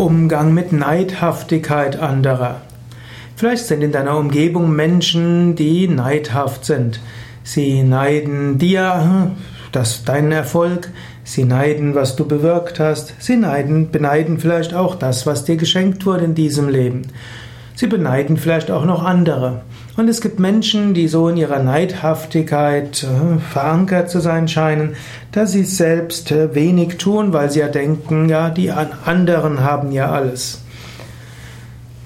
Umgang mit Neidhaftigkeit anderer. Vielleicht sind in deiner Umgebung Menschen, die neidhaft sind. Sie neiden dir das, deinen Erfolg, sie neiden, was du bewirkt hast, sie neiden, beneiden vielleicht auch das, was dir geschenkt wurde in diesem Leben. Sie beneiden vielleicht auch noch andere. Und es gibt Menschen, die so in ihrer Neidhaftigkeit äh, verankert zu sein scheinen, dass sie selbst äh, wenig tun, weil sie ja denken, ja, die anderen haben ja alles.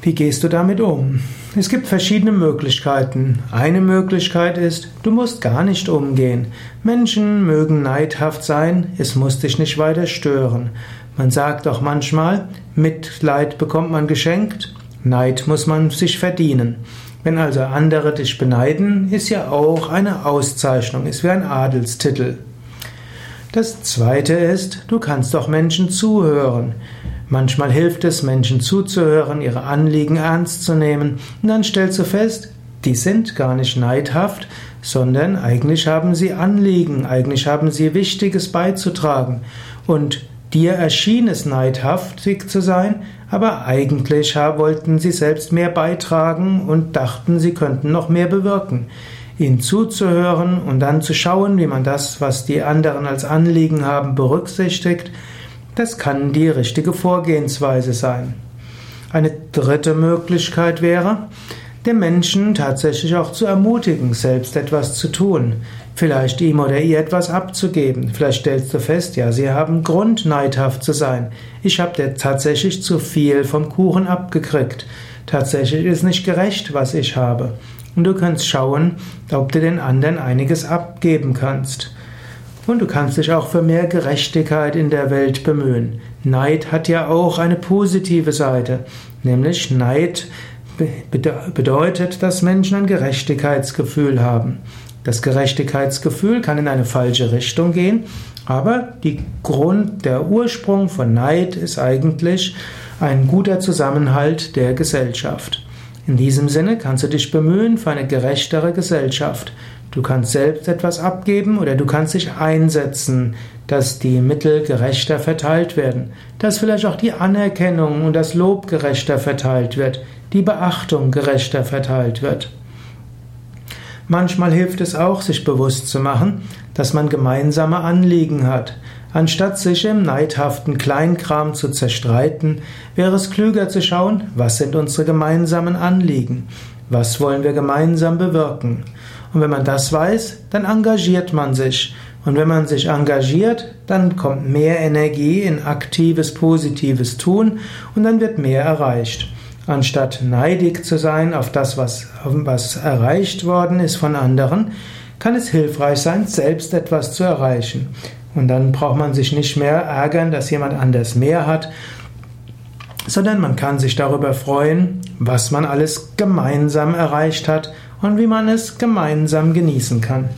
Wie gehst du damit um? Es gibt verschiedene Möglichkeiten. Eine Möglichkeit ist, du musst gar nicht umgehen. Menschen mögen neidhaft sein, es muss dich nicht weiter stören. Man sagt auch manchmal, Mitleid bekommt man geschenkt, Neid muss man sich verdienen. Wenn also andere dich beneiden, ist ja auch eine Auszeichnung, ist wie ein Adelstitel. Das zweite ist, du kannst doch Menschen zuhören. Manchmal hilft es, Menschen zuzuhören, ihre Anliegen ernst zu nehmen, und dann stellst du fest, die sind gar nicht neidhaft, sondern eigentlich haben sie Anliegen, eigentlich haben sie Wichtiges beizutragen. Und Dir erschien es neidhaftig zu sein, aber eigentlich wollten sie selbst mehr beitragen und dachten, sie könnten noch mehr bewirken. Ihnen zuzuhören und dann zu schauen, wie man das, was die anderen als Anliegen haben, berücksichtigt, das kann die richtige Vorgehensweise sein. Eine dritte Möglichkeit wäre, den Menschen tatsächlich auch zu ermutigen, selbst etwas zu tun. Vielleicht ihm oder ihr etwas abzugeben. Vielleicht stellst du fest, ja, sie haben Grund, neidhaft zu sein. Ich habe dir tatsächlich zu viel vom Kuchen abgekriegt. Tatsächlich ist nicht gerecht, was ich habe. Und du kannst schauen, ob du den anderen einiges abgeben kannst. Und du kannst dich auch für mehr Gerechtigkeit in der Welt bemühen. Neid hat ja auch eine positive Seite, nämlich Neid bedeutet, dass Menschen ein Gerechtigkeitsgefühl haben. Das Gerechtigkeitsgefühl kann in eine falsche Richtung gehen, aber die Grund, der Ursprung von Neid ist eigentlich ein guter Zusammenhalt der Gesellschaft. In diesem Sinne kannst du dich bemühen für eine gerechtere Gesellschaft. Du kannst selbst etwas abgeben oder du kannst dich einsetzen, dass die Mittel gerechter verteilt werden, dass vielleicht auch die Anerkennung und das Lob gerechter verteilt wird, die Beachtung gerechter verteilt wird. Manchmal hilft es auch, sich bewusst zu machen, dass man gemeinsame Anliegen hat. Anstatt sich im neidhaften Kleinkram zu zerstreiten, wäre es klüger zu schauen, was sind unsere gemeinsamen Anliegen, was wollen wir gemeinsam bewirken. Und wenn man das weiß, dann engagiert man sich. Und wenn man sich engagiert, dann kommt mehr Energie in aktives, positives Tun und dann wird mehr erreicht. Anstatt neidig zu sein auf das, was, was erreicht worden ist von anderen, kann es hilfreich sein, selbst etwas zu erreichen. Und dann braucht man sich nicht mehr ärgern, dass jemand anders mehr hat, sondern man kann sich darüber freuen, was man alles gemeinsam erreicht hat und wie man es gemeinsam genießen kann.